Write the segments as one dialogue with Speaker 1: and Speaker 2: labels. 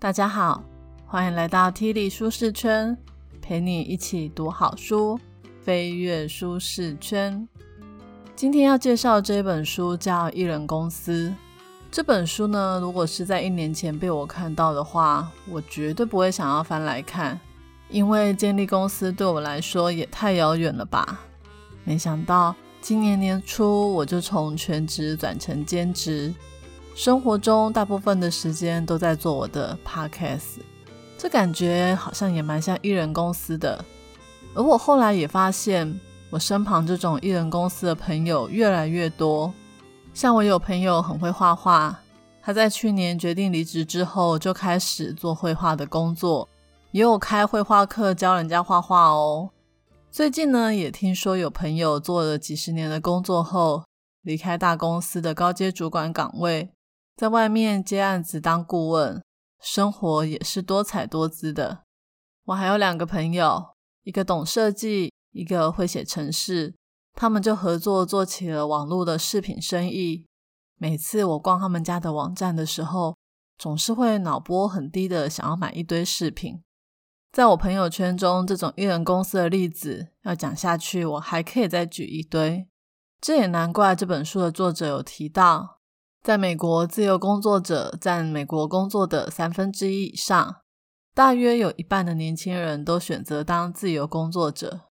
Speaker 1: 大家好，欢迎来到 T 力舒适圈，陪你一起读好书，飞跃舒适圈。今天要介绍这本书叫《艺人公司》。这本书呢，如果是在一年前被我看到的话，我绝对不会想要翻来看，因为建立公司对我来说也太遥远了吧。没想到今年年初，我就从全职转成兼职。生活中大部分的时间都在做我的 podcast，这感觉好像也蛮像艺人公司的。而我后来也发现，我身旁这种艺人公司的朋友越来越多。像我有朋友很会画画，他在去年决定离职之后，就开始做绘画的工作，也有开绘画课教人家画画哦。最近呢，也听说有朋友做了几十年的工作后，离开大公司的高阶主管岗位。在外面接案子当顾问，生活也是多彩多姿的。我还有两个朋友，一个懂设计，一个会写程式，他们就合作做起了网络的饰品生意。每次我逛他们家的网站的时候，总是会脑波很低的想要买一堆饰品。在我朋友圈中，这种艺人公司的例子要讲下去，我还可以再举一堆。这也难怪这本书的作者有提到。在美国，自由工作者占美国工作的三分之一以上，大约有一半的年轻人都选择当自由工作者。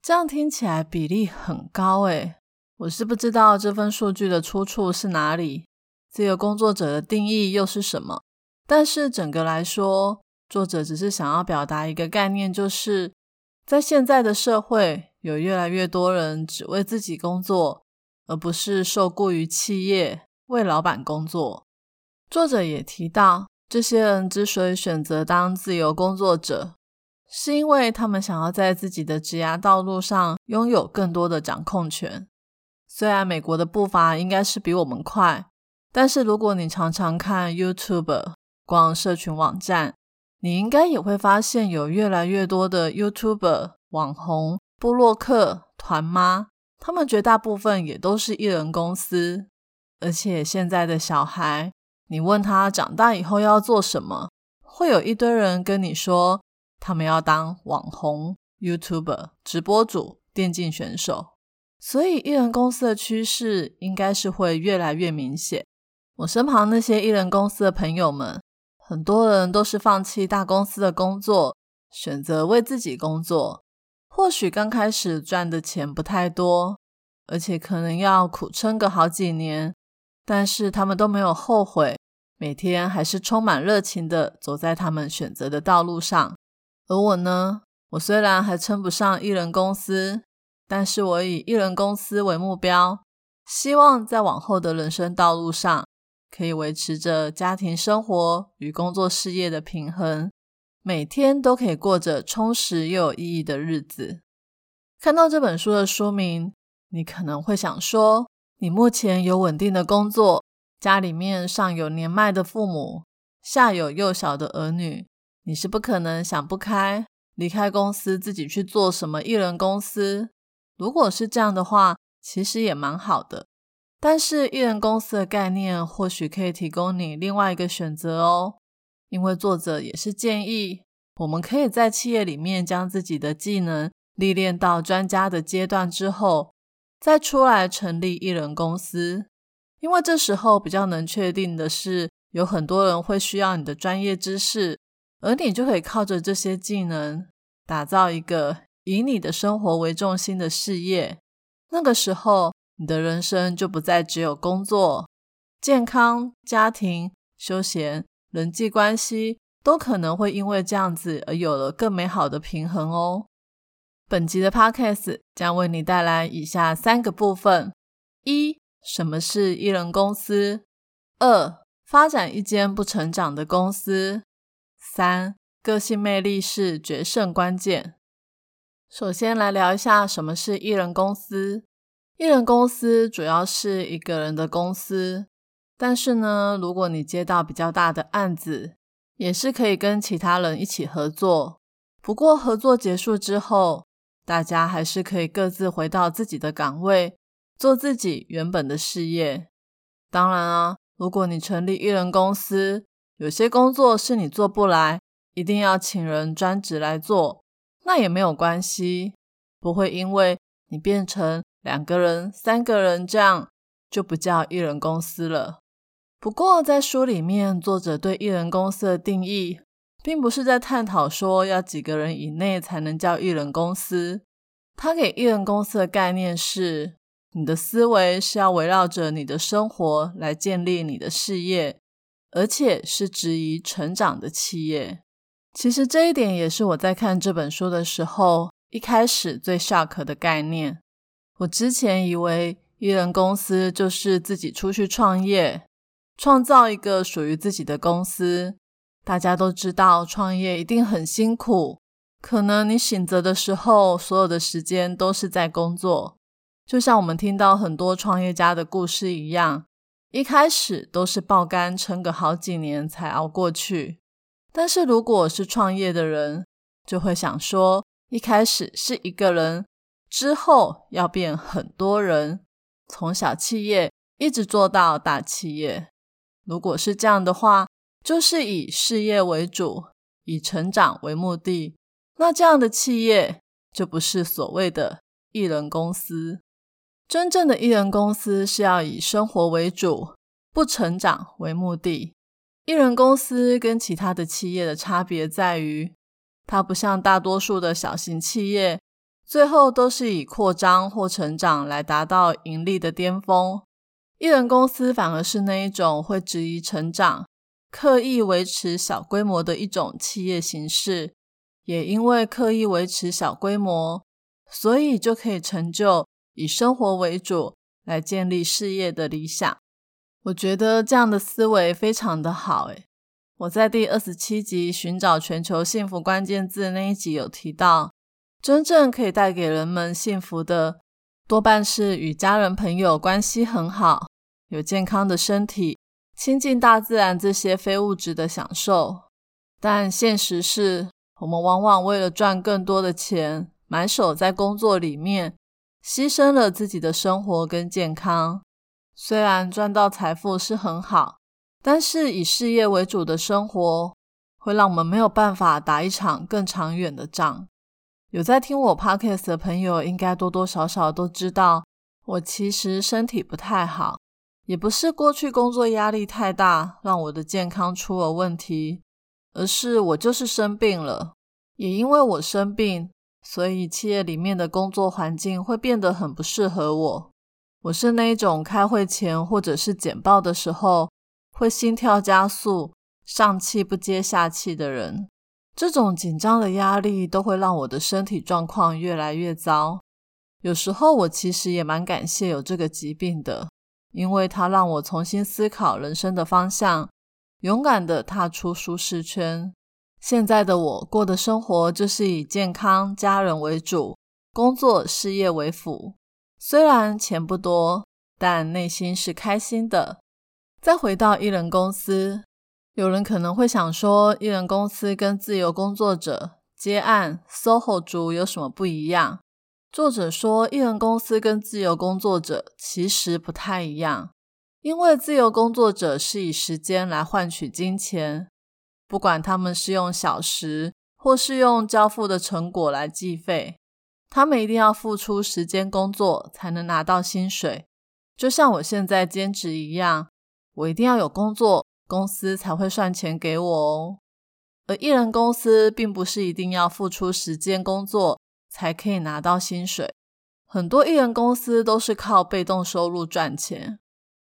Speaker 1: 这样听起来比例很高诶，我是不知道这份数据的出处是哪里，自由工作者的定义又是什么。但是整个来说，作者只是想要表达一个概念，就是在现在的社会，有越来越多人只为自己工作，而不是受雇于企业。为老板工作，作者也提到，这些人之所以选择当自由工作者，是因为他们想要在自己的职涯道路上拥有更多的掌控权。虽然美国的步伐应该是比我们快，但是如果你常常看 YouTube、逛社群网站，你应该也会发现，有越来越多的 YouTuber、网红、布洛克、团妈，他们绝大部分也都是艺人公司。而且现在的小孩，你问他长大以后要做什么，会有一堆人跟你说，他们要当网红、YouTuber、直播主、电竞选手。所以艺人公司的趋势应该是会越来越明显。我身旁那些艺人公司的朋友们，很多人都是放弃大公司的工作，选择为自己工作。或许刚开始赚的钱不太多，而且可能要苦撑个好几年。但是他们都没有后悔，每天还是充满热情的走在他们选择的道路上。而我呢，我虽然还称不上艺人公司，但是我以艺人公司为目标，希望在往后的人生道路上，可以维持着家庭生活与工作事业的平衡，每天都可以过着充实又有意义的日子。看到这本书的书名，你可能会想说。你目前有稳定的工作，家里面上有年迈的父母，下有幼小的儿女，你是不可能想不开离开公司自己去做什么艺人公司。如果是这样的话，其实也蛮好的。但是艺人公司的概念或许可以提供你另外一个选择哦，因为作者也是建议我们可以在企业里面将自己的技能历练到专家的阶段之后。再出来成立艺人公司，因为这时候比较能确定的是，有很多人会需要你的专业知识，而你就可以靠着这些技能，打造一个以你的生活为重心的事业。那个时候，你的人生就不再只有工作、健康、家庭、休闲、人际关系，都可能会因为这样子而有了更美好的平衡哦。本集的 Podcast 将为你带来以下三个部分：一、什么是艺人公司；二、发展一间不成长的公司；三、个性魅力是决胜关键。首先来聊一下什么是艺人公司。艺人公司主要是一个人的公司，但是呢，如果你接到比较大的案子，也是可以跟其他人一起合作。不过合作结束之后，大家还是可以各自回到自己的岗位，做自己原本的事业。当然啊，如果你成立艺人公司，有些工作是你做不来，一定要请人专职来做，那也没有关系，不会因为你变成两个人、三个人这样，就不叫艺人公司了。不过在书里面，作者对艺人公司的定义，并不是在探讨说要几个人以内才能叫艺人公司。他给艺人公司的概念是，你的思维是要围绕着你的生活来建立你的事业。而且是质疑成长的企业。其实这一点也是我在看这本书的时候一开始最 shock 的概念。我之前以为艺人公司就是自己出去创业，创造一个属于自己的公司。大家都知道创业一定很辛苦，可能你醒着的时候，所有的时间都是在工作，就像我们听到很多创业家的故事一样。一开始都是爆肝，撑个好几年才熬过去。但是如果是创业的人，就会想说，一开始是一个人，之后要变很多人，从小企业一直做到大企业。如果是这样的话，就是以事业为主，以成长为目的。那这样的企业就不是所谓的艺人公司。真正的艺人公司是要以生活为主，不成长为目的。艺人公司跟其他的企业的差别在于，它不像大多数的小型企业，最后都是以扩张或成长来达到盈利的巅峰。艺人公司反而是那一种会质疑成长、刻意维持小规模的一种企业形式。也因为刻意维持小规模，所以就可以成就。以生活为主来建立事业的理想，我觉得这样的思维非常的好。诶，我在第二十七集寻找全球幸福关键字那一集有提到，真正可以带给人们幸福的，多半是与家人朋友关系很好，有健康的身体，亲近大自然这些非物质的享受。但现实是我们往往为了赚更多的钱，埋首在工作里面。牺牲了自己的生活跟健康，虽然赚到财富是很好，但是以事业为主的生活会让我们没有办法打一场更长远的仗。有在听我 podcast 的朋友，应该多多少少都知道，我其实身体不太好，也不是过去工作压力太大让我的健康出了问题，而是我就是生病了，也因为我生病。所以，企业里面的工作环境会变得很不适合我。我是那一种开会前或者是简报的时候会心跳加速、上气不接下气的人。这种紧张的压力都会让我的身体状况越来越糟。有时候，我其实也蛮感谢有这个疾病的，因为它让我重新思考人生的方向，勇敢的踏出舒适圈。现在的我过的生活就是以健康、家人为主，工作、事业为辅。虽然钱不多，但内心是开心的。再回到艺人公司，有人可能会想说，艺人公司跟自由工作者接案、SOHO 族有什么不一样？作者说，艺人公司跟自由工作者其实不太一样，因为自由工作者是以时间来换取金钱。不管他们是用小时，或是用交付的成果来计费，他们一定要付出时间工作才能拿到薪水。就像我现在兼职一样，我一定要有工作，公司才会算钱给我哦。而艺人公司并不是一定要付出时间工作才可以拿到薪水，很多艺人公司都是靠被动收入赚钱。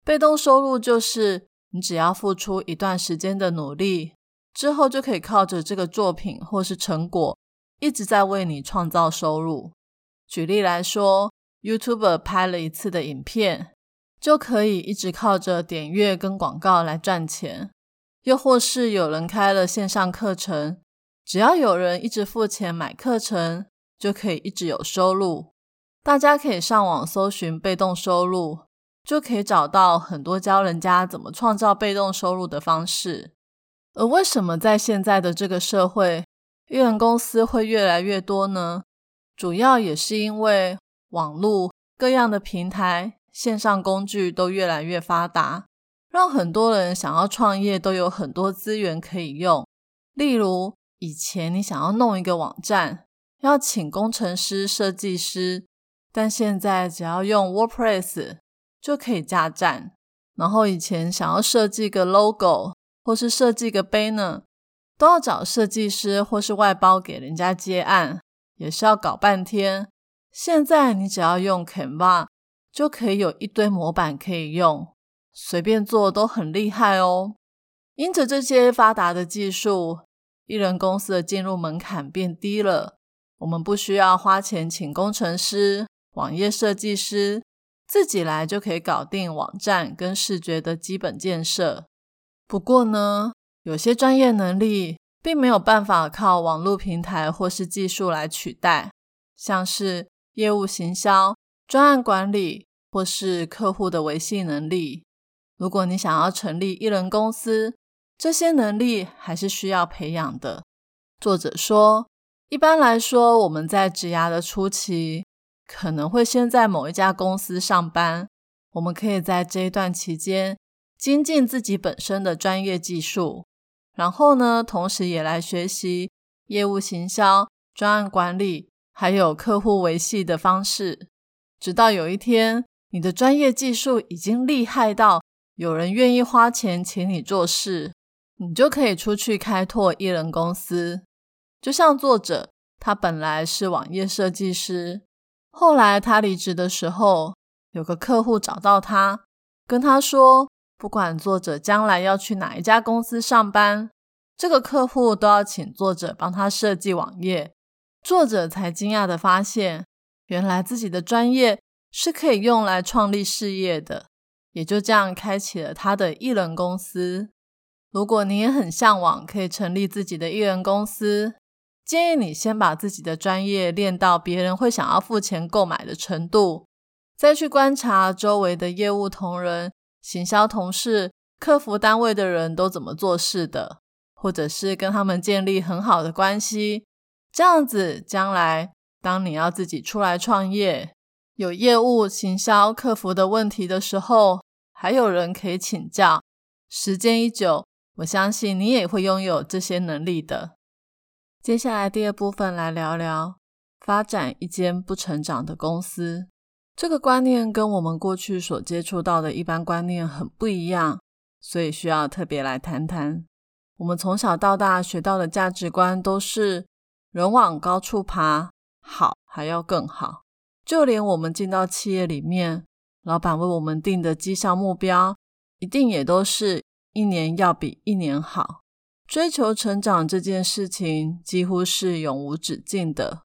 Speaker 1: 被动收入就是你只要付出一段时间的努力。之后就可以靠着这个作品或是成果，一直在为你创造收入。举例来说，YouTuber 拍了一次的影片，就可以一直靠着点阅跟广告来赚钱。又或是有人开了线上课程，只要有人一直付钱买课程，就可以一直有收入。大家可以上网搜寻被动收入，就可以找到很多教人家怎么创造被动收入的方式。而为什么在现在的这个社会，艺人公司会越来越多呢？主要也是因为网络各样的平台、线上工具都越来越发达，让很多人想要创业都有很多资源可以用。例如，以前你想要弄一个网站，要请工程师、设计师，但现在只要用 WordPress 就可以架站。然后以前想要设计个 logo 或是设计个 banner，都要找设计师或是外包给人家接案，也是要搞半天。现在你只要用 Canva，就可以有一堆模板可以用，随便做都很厉害哦。因着这些发达的技术，艺人公司的进入门槛变低了，我们不需要花钱请工程师、网页设计师。自己来就可以搞定网站跟视觉的基本建设。不过呢，有些专业能力并没有办法靠网络平台或是技术来取代，像是业务行销、专案管理或是客户的维系能力。如果你想要成立艺人公司，这些能力还是需要培养的。作者说，一般来说，我们在职涯的初期。可能会先在某一家公司上班，我们可以在这一段期间精进自己本身的专业技术，然后呢，同时也来学习业务行销、专案管理，还有客户维系的方式，直到有一天你的专业技术已经厉害到有人愿意花钱请你做事，你就可以出去开拓艺人公司。就像作者，他本来是网页设计师。后来他离职的时候，有个客户找到他，跟他说，不管作者将来要去哪一家公司上班，这个客户都要请作者帮他设计网页。作者才惊讶的发现，原来自己的专业是可以用来创立事业的，也就这样开启了他的艺人公司。如果你也很向往可以成立自己的艺人公司，建议你先把自己的专业练到别人会想要付钱购买的程度，再去观察周围的业务同仁、行销同事、客服单位的人都怎么做事的，或者是跟他们建立很好的关系。这样子，将来当你要自己出来创业，有业务、行销、客服的问题的时候，还有人可以请教。时间一久，我相信你也会拥有这些能力的。接下来第二部分来聊聊发展一间不成长的公司。这个观念跟我们过去所接触到的一般观念很不一样，所以需要特别来谈谈。我们从小到大学到的价值观都是人往高处爬，好还要更好。就连我们进到企业里面，老板为我们定的绩效目标，一定也都是一年要比一年好。追求成长这件事情几乎是永无止境的，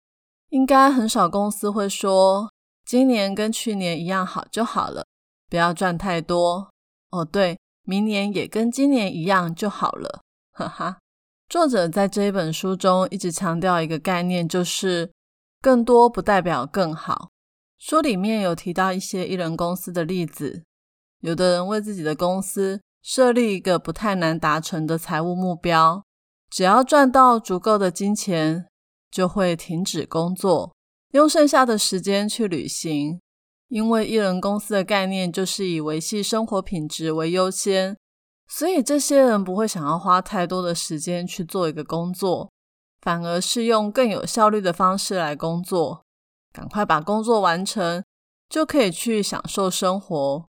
Speaker 1: 应该很少公司会说今年跟去年一样好就好了，不要赚太多哦。对，明年也跟今年一样就好了，哈哈。作者在这一本书中一直强调一个概念，就是更多不代表更好。书里面有提到一些艺人公司的例子，有的人为自己的公司。设立一个不太难达成的财务目标，只要赚到足够的金钱，就会停止工作，用剩下的时间去旅行。因为艺人公司的概念就是以维系生活品质为优先，所以这些人不会想要花太多的时间去做一个工作，反而是用更有效率的方式来工作，赶快把工作完成，就可以去享受生活。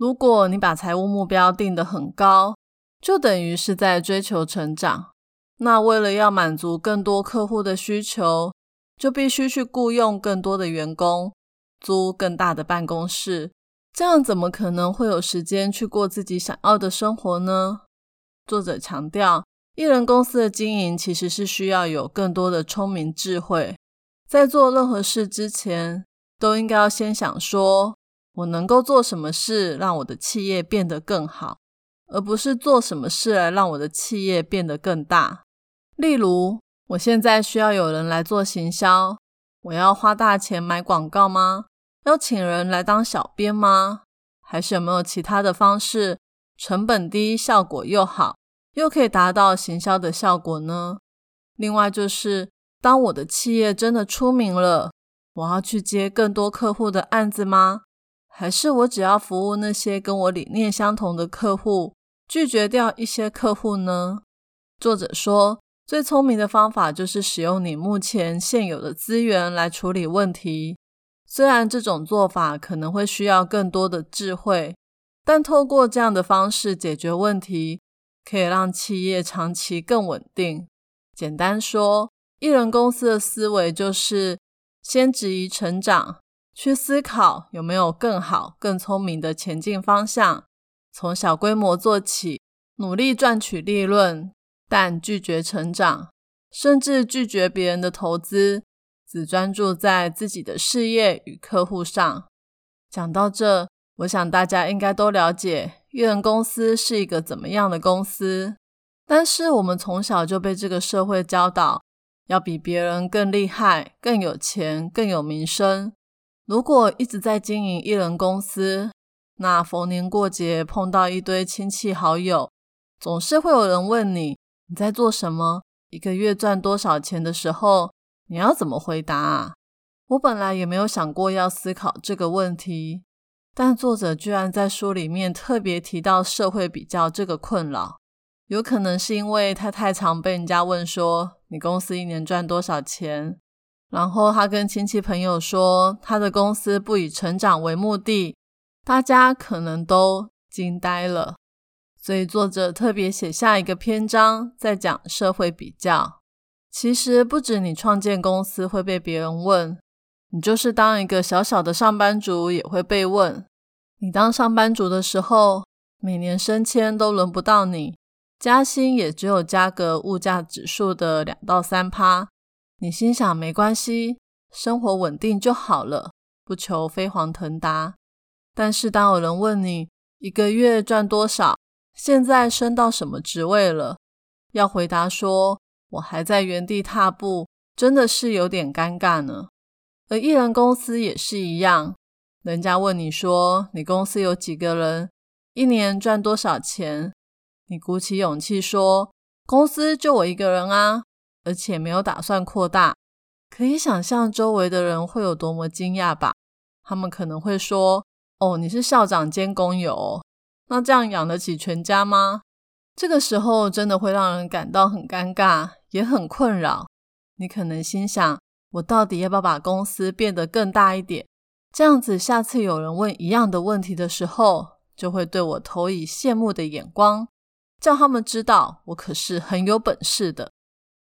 Speaker 1: 如果你把财务目标定得很高，就等于是在追求成长。那为了要满足更多客户的需求，就必须去雇佣更多的员工，租更大的办公室。这样怎么可能会有时间去过自己想要的生活呢？作者强调，艺人公司的经营其实是需要有更多的聪明智慧，在做任何事之前，都应该要先想说。我能够做什么事让我的企业变得更好，而不是做什么事来让我的企业变得更大。例如，我现在需要有人来做行销，我要花大钱买广告吗？要请人来当小编吗？还是有没有其他的方式，成本低、效果又好，又可以达到行销的效果呢？另外，就是当我的企业真的出名了，我要去接更多客户的案子吗？还是我只要服务那些跟我理念相同的客户，拒绝掉一些客户呢？作者说，最聪明的方法就是使用你目前现有的资源来处理问题。虽然这种做法可能会需要更多的智慧，但透过这样的方式解决问题，可以让企业长期更稳定。简单说，艺人公司的思维就是先质疑成长。去思考有没有更好、更聪明的前进方向，从小规模做起，努力赚取利润，但拒绝成长，甚至拒绝别人的投资，只专注在自己的事业与客户上。讲到这，我想大家应该都了解艺人公司是一个怎么样的公司。但是我们从小就被这个社会教导，要比别人更厉害、更有钱、更有名声。如果一直在经营艺人公司，那逢年过节碰到一堆亲戚好友，总是会有人问你你在做什么，一个月赚多少钱的时候，你要怎么回答啊？我本来也没有想过要思考这个问题，但作者居然在书里面特别提到社会比较这个困扰，有可能是因为他太常被人家问说你公司一年赚多少钱。然后他跟亲戚朋友说，他的公司不以成长为目的，大家可能都惊呆了。所以作者特别写下一个篇章，在讲社会比较。其实不止你创建公司会被别人问，你就是当一个小小的上班族也会被问。你当上班族的时候，每年升迁都轮不到你，加薪也只有加个物价指数的两到三趴。你心想没关系，生活稳定就好了，不求飞黄腾达。但是当有人问你一个月赚多少，现在升到什么职位了，要回答说我还在原地踏步，真的是有点尴尬呢。而艺人公司也是一样，人家问你说你公司有几个人，一年赚多少钱，你鼓起勇气说公司就我一个人啊。而且没有打算扩大，可以想象周围的人会有多么惊讶吧？他们可能会说：“哦，你是校长兼工友，那这样养得起全家吗？”这个时候真的会让人感到很尴尬，也很困扰。你可能心想：“我到底要不要把公司变得更大一点？这样子，下次有人问一样的问题的时候，就会对我投以羡慕的眼光，叫他们知道我可是很有本事的。”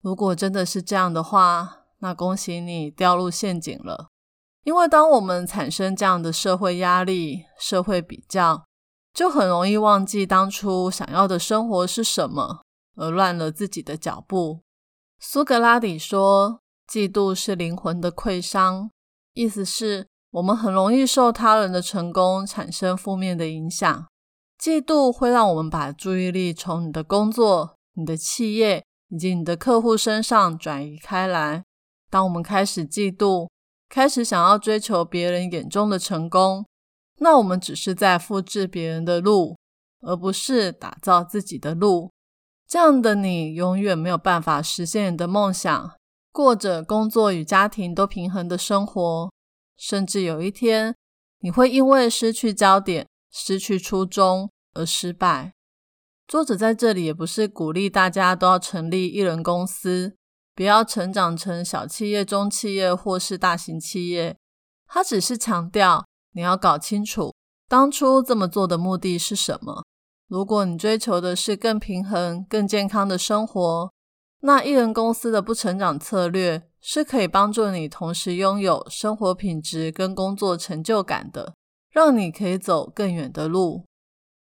Speaker 1: 如果真的是这样的话，那恭喜你掉入陷阱了。因为当我们产生这样的社会压力、社会比较，就很容易忘记当初想要的生活是什么，而乱了自己的脚步。苏格拉底说：“嫉妒是灵魂的溃伤。”意思是，我们很容易受他人的成功产生负面的影响。嫉妒会让我们把注意力从你的工作、你的企业。以及你的客户身上转移开来。当我们开始嫉妒，开始想要追求别人眼中的成功，那我们只是在复制别人的路，而不是打造自己的路。这样的你永远没有办法实现你的梦想，过着工作与家庭都平衡的生活。甚至有一天，你会因为失去焦点、失去初衷而失败。作者在这里也不是鼓励大家都要成立艺人公司，不要成长成小企业、中企业或是大型企业。他只是强调你要搞清楚当初这么做的目的是什么。如果你追求的是更平衡、更健康的生活，那艺人公司的不成长策略是可以帮助你同时拥有生活品质跟工作成就感的，让你可以走更远的路。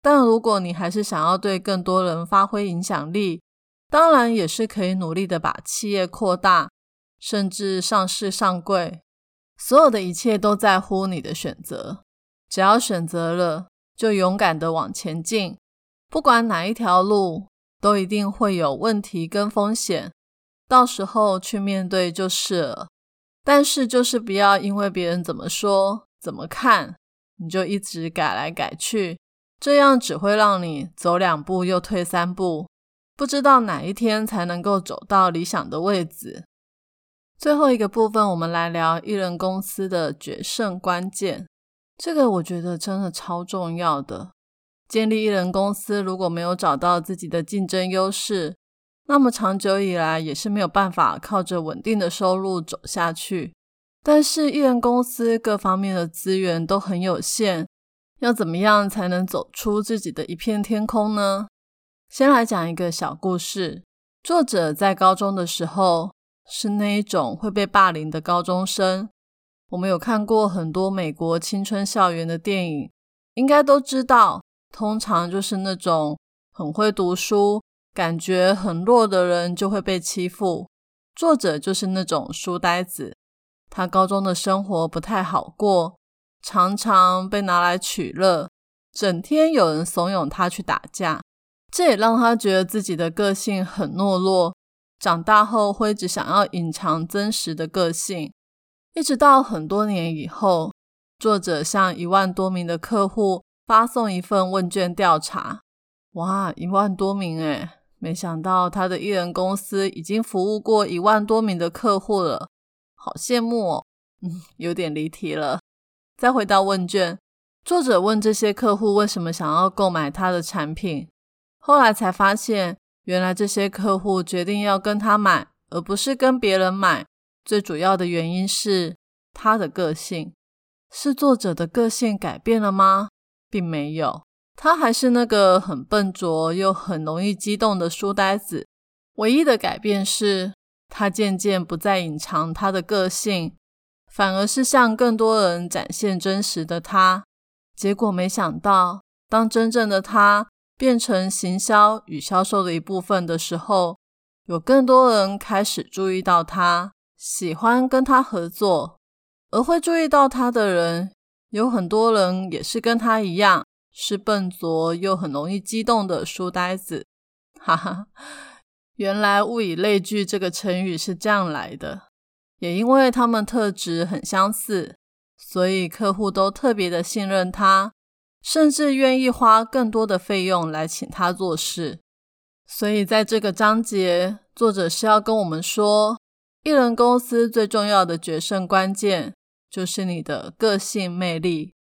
Speaker 1: 但如果你还是想要对更多人发挥影响力，当然也是可以努力的把企业扩大，甚至上市上柜。所有的一切都在乎你的选择。只要选择了，就勇敢的往前进。不管哪一条路，都一定会有问题跟风险，到时候去面对就是了。但是就是不要因为别人怎么说、怎么看，你就一直改来改去。这样只会让你走两步又退三步，不知道哪一天才能够走到理想的位置。最后一个部分，我们来聊艺人公司的决胜关键。这个我觉得真的超重要的。建立艺人公司如果没有找到自己的竞争优势，那么长久以来也是没有办法靠着稳定的收入走下去。但是艺人公司各方面的资源都很有限，要怎么样才能走出自己的一片天空呢？先来讲一个小故事。作者在高中的时候是那一种会被霸凌的高中生。我们有看过很多美国青春校园的电影，应该都知道，通常就是那种很会读书。感觉很弱的人就会被欺负，作者就是那种书呆子。他高中的生活不太好过，常常被拿来取乐，整天有人怂恿他去打架，这也让他觉得自己的个性很懦弱。长大后会只想要隐藏真实的个性，一直到很多年以后，作者向一万多名的客户发送一份问卷调查。哇，一万多名诶没想到他的艺人公司已经服务过一万多名的客户了，好羡慕哦。嗯，有点离题了。再回到问卷，作者问这些客户为什么想要购买他的产品，后来才发现，原来这些客户决定要跟他买，而不是跟别人买，最主要的原因是他的个性。是作者的个性改变了吗？并没有。他还是那个很笨拙又很容易激动的书呆子，唯一的改变是他渐渐不再隐藏他的个性，反而是向更多人展现真实的他。结果没想到，当真正的他变成行销与销售的一部分的时候，有更多人开始注意到他，喜欢跟他合作。而会注意到他的人，有很多人也是跟他一样。是笨拙又很容易激动的书呆子，哈哈！原来“物以类聚”这个成语是这样来的。也因为他们特质很相似，所以客户都特别的信任他，甚至愿意花更多的费用来请他做事。所以在这个章节，作者是要跟我们说，艺人公司最重要的决胜关键就是你的个性魅力。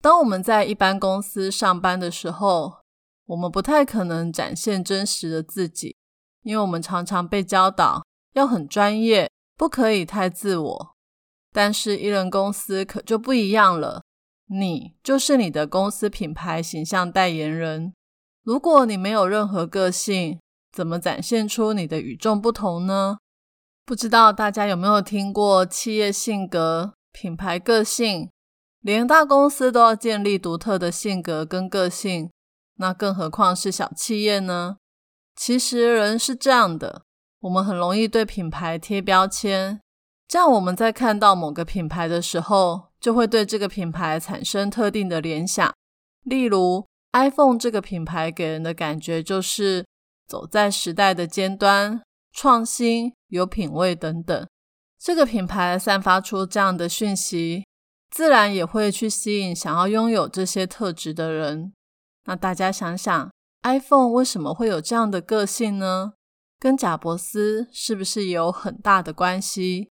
Speaker 1: 当我们在一般公司上班的时候，我们不太可能展现真实的自己，因为我们常常被教导要很专业，不可以太自我。但是艺人公司可就不一样了，你就是你的公司品牌形象代言人。如果你没有任何个性，怎么展现出你的与众不同呢？不知道大家有没有听过企业性格、品牌个性？连大公司都要建立独特的性格跟个性，那更何况是小企业呢？其实人是这样的，我们很容易对品牌贴标签，这样我们在看到某个品牌的时候，就会对这个品牌产生特定的联想。例如，iPhone 这个品牌给人的感觉就是走在时代的尖端，创新、有品味等等。这个品牌散发出这样的讯息。自然也会去吸引想要拥有这些特质的人。那大家想想，iPhone 为什么会有这样的个性呢？跟贾伯斯是不是有很大的关系？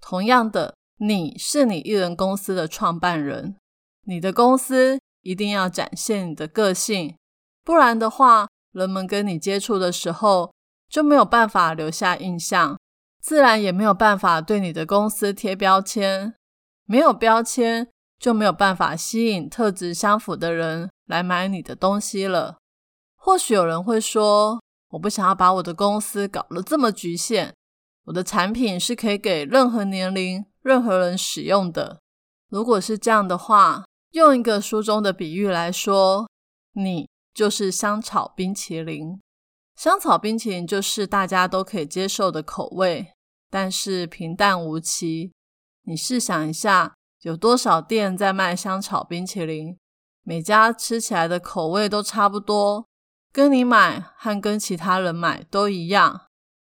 Speaker 1: 同样的，你是你艺人公司的创办人，你的公司一定要展现你的个性，不然的话，人们跟你接触的时候就没有办法留下印象，自然也没有办法对你的公司贴标签。没有标签，就没有办法吸引特质相符的人来买你的东西了。或许有人会说：“我不想要把我的公司搞得这么局限，我的产品是可以给任何年龄、任何人使用的。”如果是这样的话，用一个书中的比喻来说，你就是香草冰淇淋。香草冰淇淋就是大家都可以接受的口味，但是平淡无奇。你试想一下，有多少店在卖香草冰淇淋？每家吃起来的口味都差不多，跟你买和跟其他人买都一样，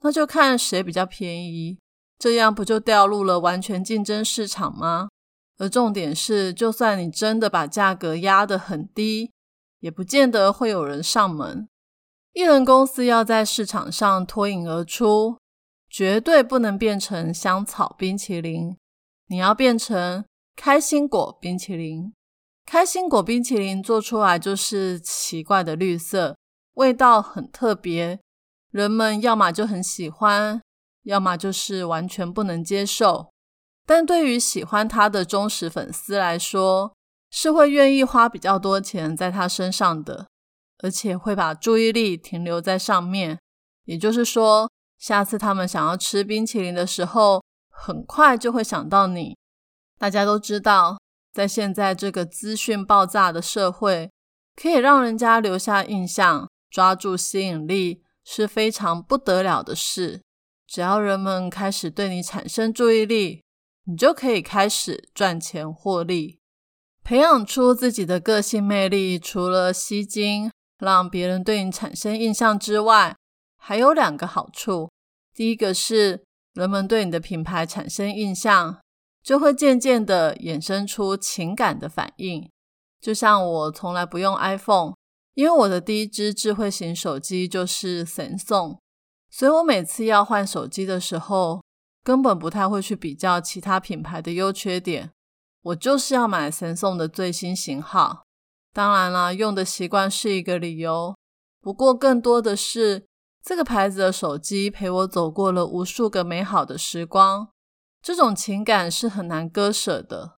Speaker 1: 那就看谁比较便宜。这样不就掉入了完全竞争市场吗？而重点是，就算你真的把价格压得很低，也不见得会有人上门。艺人公司要在市场上脱颖而出，绝对不能变成香草冰淇淋。你要变成开心果冰淇淋，开心果冰淇淋做出来就是奇怪的绿色，味道很特别，人们要么就很喜欢，要么就是完全不能接受。但对于喜欢它的忠实粉丝来说，是会愿意花比较多钱在它身上的，而且会把注意力停留在上面。也就是说，下次他们想要吃冰淇淋的时候，很快就会想到你。大家都知道。在现在这个资讯爆炸的社会，可以让人家留下印象、抓住吸引力是非常不得了的事。只要人们开始对你产生注意力，你就可以开始赚钱获利。培养出自己的个性魅力，除了吸睛，让别人对你产生印象之外，还有两个好处。第一个是人们对你的品牌产生印象。就会渐渐的衍生出情感的反应，就像我从来不用 iPhone，因为我的第一支智慧型手机就是神送，所以我每次要换手机的时候，根本不太会去比较其他品牌的优缺点，我就是要买神送的最新型号。当然啦，用的习惯是一个理由，不过更多的是这个牌子的手机陪我走过了无数个美好的时光。这种情感是很难割舍的。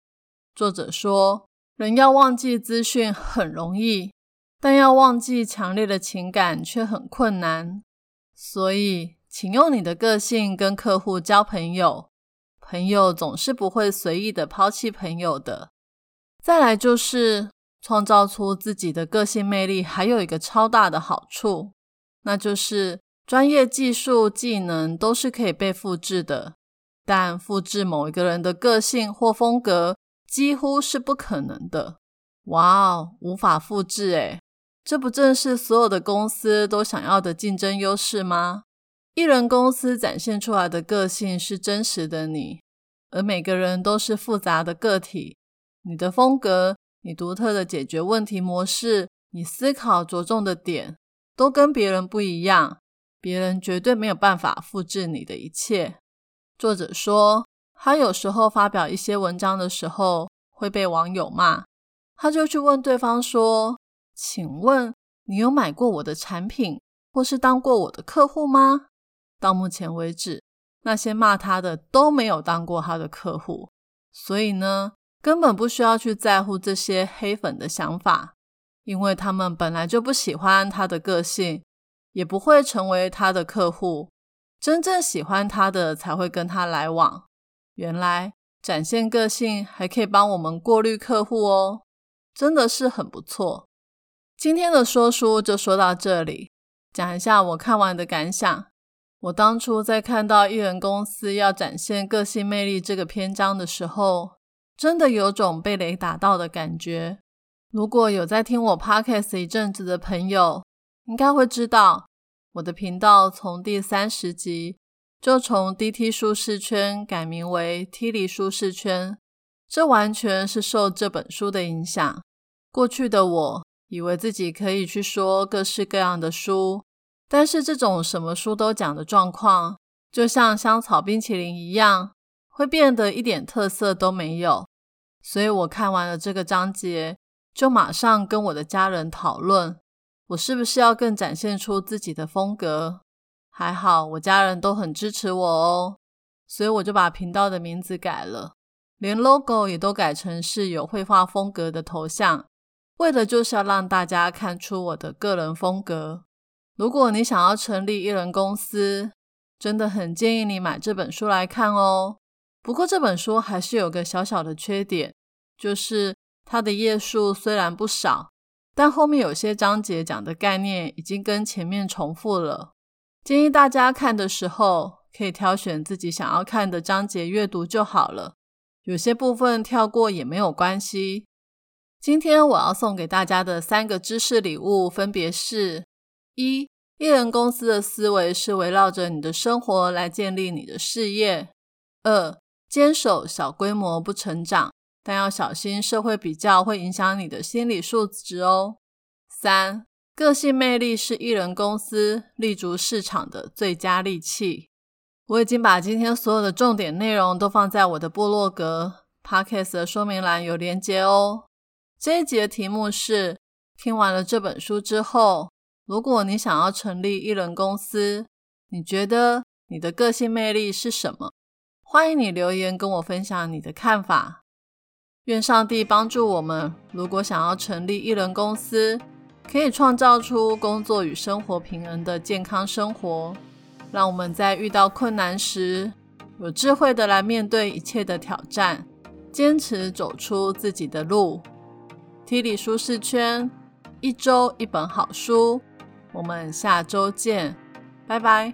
Speaker 1: 作者说，人要忘记资讯很容易，但要忘记强烈的情感却很困难。所以，请用你的个性跟客户交朋友，朋友总是不会随意的抛弃朋友的。再来就是创造出自己的个性魅力，还有一个超大的好处，那就是专业技术技能都是可以被复制的。但复制某一个人的个性或风格几乎是不可能的。哇哦，无法复制诶，这不正是所有的公司都想要的竞争优势吗？艺人公司展现出来的个性是真实的你，而每个人都是复杂的个体。你的风格、你独特的解决问题模式、你思考着重的点，都跟别人不一样。别人绝对没有办法复制你的一切。作者说，他有时候发表一些文章的时候会被网友骂，他就去问对方说：“请问你有买过我的产品，或是当过我的客户吗？”到目前为止，那些骂他的都没有当过他的客户，所以呢，根本不需要去在乎这些黑粉的想法，因为他们本来就不喜欢他的个性，也不会成为他的客户。真正喜欢他的才会跟他来往。原来展现个性还可以帮我们过滤客户哦，真的是很不错。今天的说书就说到这里，讲一下我看完的感想。我当初在看到艺人公司要展现个性魅力这个篇章的时候，真的有种被雷打到的感觉。如果有在听我 podcast 一阵子的朋友，应该会知道。我的频道从第三十集就从 DT 舒适圈改名为 T 里舒适圈，这完全是受这本书的影响。过去的我以为自己可以去说各式各样的书，但是这种什么书都讲的状况，就像香草冰淇淋一样，会变得一点特色都没有。所以我看完了这个章节，就马上跟我的家人讨论。我是不是要更展现出自己的风格？还好我家人都很支持我哦，所以我就把频道的名字改了，连 logo 也都改成是有绘画风格的头像，为的就是要让大家看出我的个人风格。如果你想要成立艺人公司，真的很建议你买这本书来看哦。不过这本书还是有个小小的缺点，就是它的页数虽然不少。但后面有些章节讲的概念已经跟前面重复了，建议大家看的时候可以挑选自己想要看的章节阅读就好了。有些部分跳过也没有关系。今天我要送给大家的三个知识礼物分别是：一、艺人公司的思维是围绕着你的生活来建立你的事业；二、坚守小规模不成长。但要小心，社会比较会影响你的心理素质哦。三，个性魅力是艺人公司立足市场的最佳利器。我已经把今天所有的重点内容都放在我的部落格 podcast 的说明栏有连接哦。这一集的题目是：听完了这本书之后，如果你想要成立艺人公司，你觉得你的个性魅力是什么？欢迎你留言跟我分享你的看法。愿上帝帮助我们，如果想要成立艺人公司，可以创造出工作与生活平衡的健康生活。让我们在遇到困难时，有智慧的来面对一切的挑战，坚持走出自己的路。T 里舒适圈，一周一本好书，我们下周见，拜拜。